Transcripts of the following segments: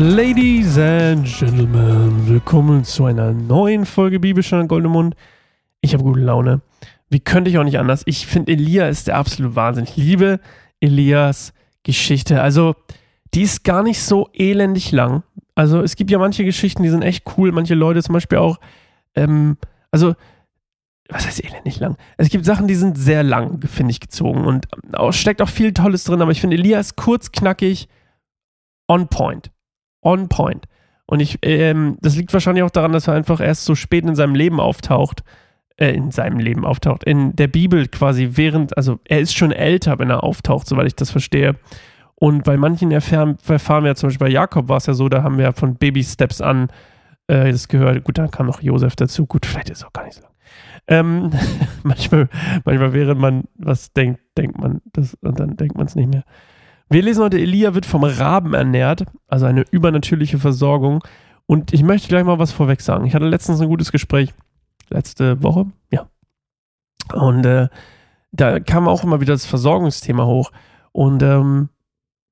Ladies and Gentlemen, willkommen zu einer neuen Folge Bibelstunde Goldemund. Ich habe gute Laune. Wie könnte ich auch nicht anders? Ich finde, Elia ist der absolute Wahnsinn. Ich liebe Elias Geschichte. Also, die ist gar nicht so elendig lang. Also, es gibt ja manche Geschichten, die sind echt cool. Manche Leute zum Beispiel auch, ähm, also, was heißt elendig lang? Es gibt Sachen, die sind sehr lang, finde ich, gezogen. Und auch, steckt auch viel Tolles drin. Aber ich finde, Elias kurz, knackig, on point on point. Und ich, ähm, das liegt wahrscheinlich auch daran, dass er einfach erst so spät in seinem Leben auftaucht, äh, in seinem Leben auftaucht, in der Bibel quasi während, also er ist schon älter, wenn er auftaucht, soweit ich das verstehe. Und bei manchen erfahren, erfahren wir ja zum Beispiel bei Jakob war es ja so, da haben wir von Baby-Steps an äh, das gehört. Gut, dann kam noch Josef dazu. Gut, vielleicht ist es auch gar nicht so lang. Ähm, manchmal, manchmal, während man was denkt, denkt man das und dann denkt man es nicht mehr. Wir lesen heute, Elia wird vom Raben ernährt, also eine übernatürliche Versorgung. Und ich möchte gleich mal was vorweg sagen. Ich hatte letztens ein gutes Gespräch, letzte Woche, ja. Und äh, da kam auch immer wieder das Versorgungsthema hoch. Und ähm,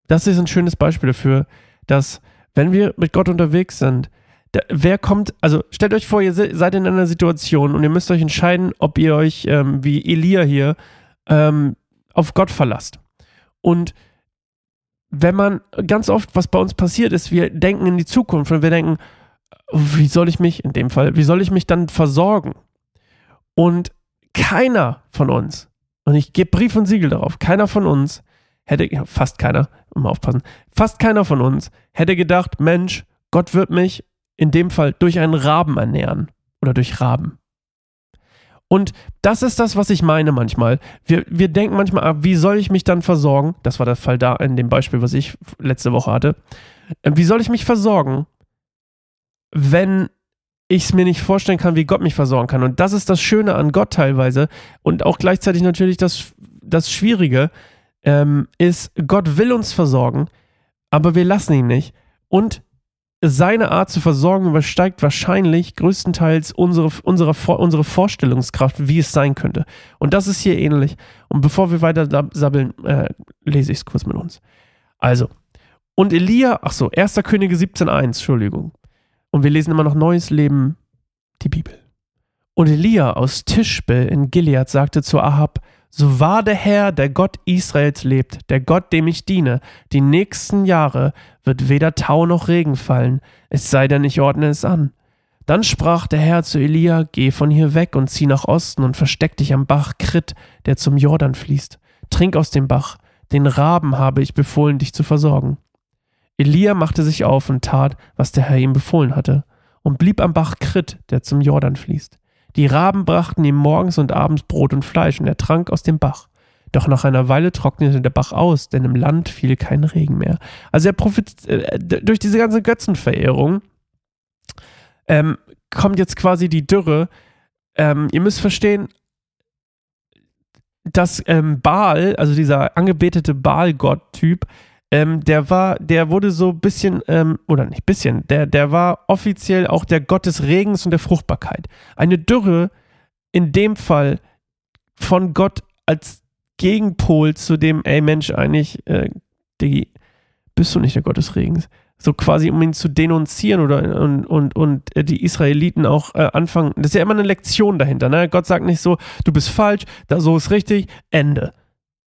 das ist ein schönes Beispiel dafür, dass wenn wir mit Gott unterwegs sind, da, wer kommt, also stellt euch vor, ihr seid in einer Situation und ihr müsst euch entscheiden, ob ihr euch ähm, wie Elia hier ähm, auf Gott verlasst. Und wenn man ganz oft, was bei uns passiert ist, wir denken in die Zukunft und wir denken, wie soll ich mich, in dem Fall, wie soll ich mich dann versorgen? Und keiner von uns, und ich gebe Brief und Siegel darauf, keiner von uns hätte, fast keiner, immer aufpassen, fast keiner von uns hätte gedacht, Mensch, Gott wird mich in dem Fall durch einen Raben ernähren oder durch Raben. Und das ist das, was ich meine manchmal. Wir, wir denken manchmal, ah, wie soll ich mich dann versorgen? Das war der Fall da in dem Beispiel, was ich letzte Woche hatte. Äh, wie soll ich mich versorgen, wenn ich es mir nicht vorstellen kann, wie Gott mich versorgen kann? Und das ist das Schöne an Gott teilweise und auch gleichzeitig natürlich das, das Schwierige, ähm, ist, Gott will uns versorgen, aber wir lassen ihn nicht. Und seine Art zu versorgen übersteigt wahrscheinlich größtenteils unsere, unsere, unsere Vorstellungskraft, wie es sein könnte. Und das ist hier ähnlich. Und bevor wir weiter sabbeln, äh, lese ich es kurz mit uns. Also, und Elia, ach so, 1. Könige 17.1, Entschuldigung. Und wir lesen immer noch Neues Leben, die Bibel. Und Elia aus Tischbe in Gilead sagte zu Ahab, so wahr der Herr, der Gott Israels lebt, der Gott, dem ich diene, die nächsten Jahre wird weder Tau noch Regen fallen, es sei denn, ich ordne es an. Dann sprach der Herr zu Elia, geh von hier weg und zieh nach Osten und versteck dich am Bach Krit, der zum Jordan fließt. Trink aus dem Bach, den Raben habe ich befohlen, dich zu versorgen. Elia machte sich auf und tat, was der Herr ihm befohlen hatte, und blieb am Bach Krit, der zum Jordan fließt. Die Raben brachten ihm morgens und abends Brot und Fleisch, und er trank aus dem Bach. Doch nach einer Weile trocknete der Bach aus, denn im Land fiel kein Regen mehr. Also er profit äh, durch diese ganze Götzenverehrung ähm, kommt jetzt quasi die Dürre. Ähm, ihr müsst verstehen, dass ähm, Baal, also dieser angebetete Baal-Gott-Typ, ähm, der war, der wurde so ein bisschen, ähm, oder nicht bisschen, der, der war offiziell auch der Gott des Regens und der Fruchtbarkeit. Eine Dürre in dem Fall von Gott als Gegenpol zu dem, ey Mensch, eigentlich, äh, Diggi, bist du nicht der Gott des Regens? So quasi, um ihn zu denunzieren oder und, und, und äh, die Israeliten auch äh, anfangen. Das ist ja immer eine Lektion dahinter. Ne? Gott sagt nicht so, du bist falsch, da so ist richtig, Ende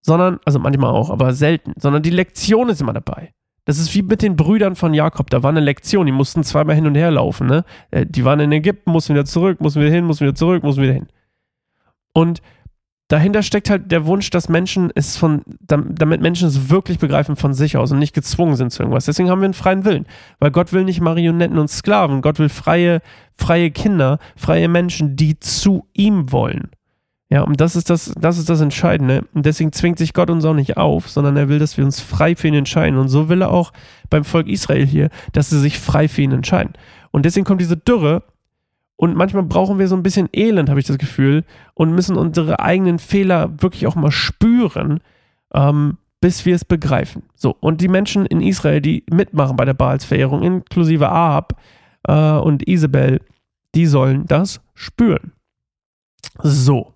sondern, also manchmal auch, aber selten, sondern die Lektion ist immer dabei. Das ist wie mit den Brüdern von Jakob. Da war eine Lektion, die mussten zweimal hin und her laufen. Ne? Äh, die waren in Ägypten, mussten wieder zurück, mussten wieder hin, mussten wieder zurück, mussten wieder hin. Und dahinter steckt halt der Wunsch, dass Menschen es von, damit Menschen es wirklich begreifen von sich aus und nicht gezwungen sind zu irgendwas. Deswegen haben wir einen freien Willen. Weil Gott will nicht Marionetten und Sklaven. Gott will freie, freie Kinder, freie Menschen, die zu ihm wollen. Ja, und das ist das, das ist das Entscheidende. Und deswegen zwingt sich Gott uns auch nicht auf, sondern er will, dass wir uns frei für ihn entscheiden. Und so will er auch beim Volk Israel hier, dass sie sich frei für ihn entscheiden. Und deswegen kommt diese Dürre. Und manchmal brauchen wir so ein bisschen Elend, habe ich das Gefühl, und müssen unsere eigenen Fehler wirklich auch mal spüren, ähm, bis wir es begreifen. So, und die Menschen in Israel, die mitmachen bei der Baalsverehrung, inklusive Ahab äh, und Isabel, die sollen das spüren. So.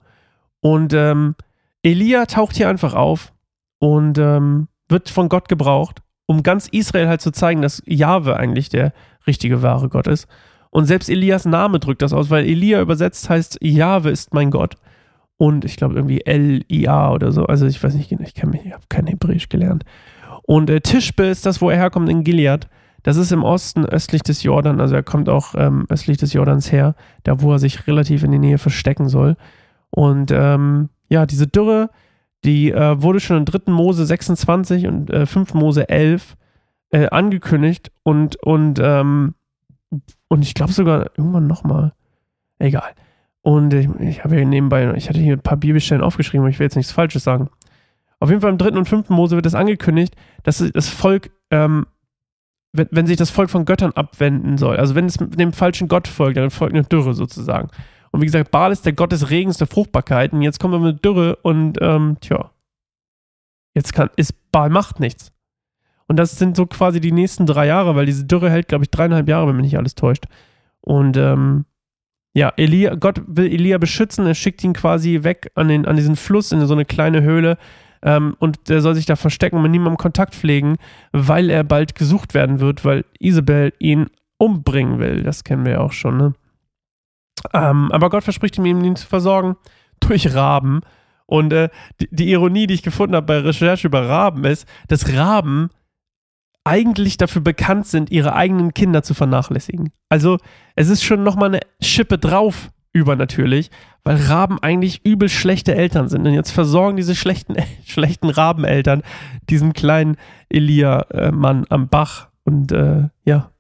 Und ähm, Elia taucht hier einfach auf und ähm, wird von Gott gebraucht um ganz Israel halt zu zeigen, dass Jahwe eigentlich der richtige, wahre Gott ist. Und selbst Elias Name drückt das aus, weil Elia übersetzt heißt, Jahwe ist mein Gott. Und ich glaube irgendwie L-I-A oder so. Also ich weiß nicht, ich kenne mich, ich habe kein Hebräisch gelernt. Und äh, Tischbe ist das, wo er herkommt in Gilead. Das ist im Osten östlich des Jordan, also er kommt auch ähm, östlich des Jordans her, da wo er sich relativ in die Nähe verstecken soll. Und ähm, ja, diese Dürre, die äh, wurde schon in 3. Mose 26 und äh, 5. Mose 11 äh, angekündigt und, und, ähm, und ich glaube sogar irgendwann nochmal. Egal. Und ich, ich habe hier nebenbei, ich hatte hier ein paar Bibelstellen aufgeschrieben, aber ich will jetzt nichts Falsches sagen. Auf jeden Fall im 3. und 5. Mose wird es angekündigt, dass das Volk ähm, wenn, wenn sich das Volk von Göttern abwenden soll, also wenn es dem falschen Gott folgt, dann folgt eine Dürre sozusagen. Und wie gesagt, Baal ist der Gott des Regens, der Fruchtbarkeit. Und jetzt kommen wir mit Dürre und, ähm, tja, jetzt kann, ist Baal macht nichts. Und das sind so quasi die nächsten drei Jahre, weil diese Dürre hält, glaube ich, dreieinhalb Jahre, wenn mich nicht alles täuscht. Und, ähm, ja, Elia, Gott will Elia beschützen, er schickt ihn quasi weg an, den, an diesen Fluss in so eine kleine Höhle, ähm, und der soll sich da verstecken und mit niemandem Kontakt pflegen, weil er bald gesucht werden wird, weil Isabel ihn umbringen will. Das kennen wir ja auch schon, ne? Ähm, aber Gott verspricht ihm, ihn zu versorgen durch Raben. Und äh, die, die, Ironie, die ich gefunden habe bei Recherche über Raben, ist, dass Raben eigentlich dafür bekannt sind, ihre eigenen Kinder zu vernachlässigen. Also es ist schon nochmal eine Schippe drauf übernatürlich, weil Raben eigentlich übel schlechte Eltern sind. Und jetzt versorgen diese schlechten, schlechten Rabeneltern diesen kleinen Elia-Mann am Bach. Und äh, ja,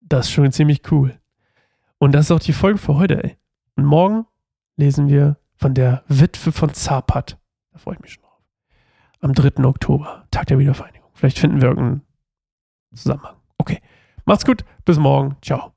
das ist schon ziemlich cool. Und das ist auch die Folge für heute, ey. Und morgen lesen wir von der Witwe von Zapat. Da freue ich mich schon drauf. Am 3. Oktober, Tag der Wiedervereinigung. Vielleicht finden wir irgendeinen Zusammenhang. Okay. Macht's gut. Bis morgen. Ciao.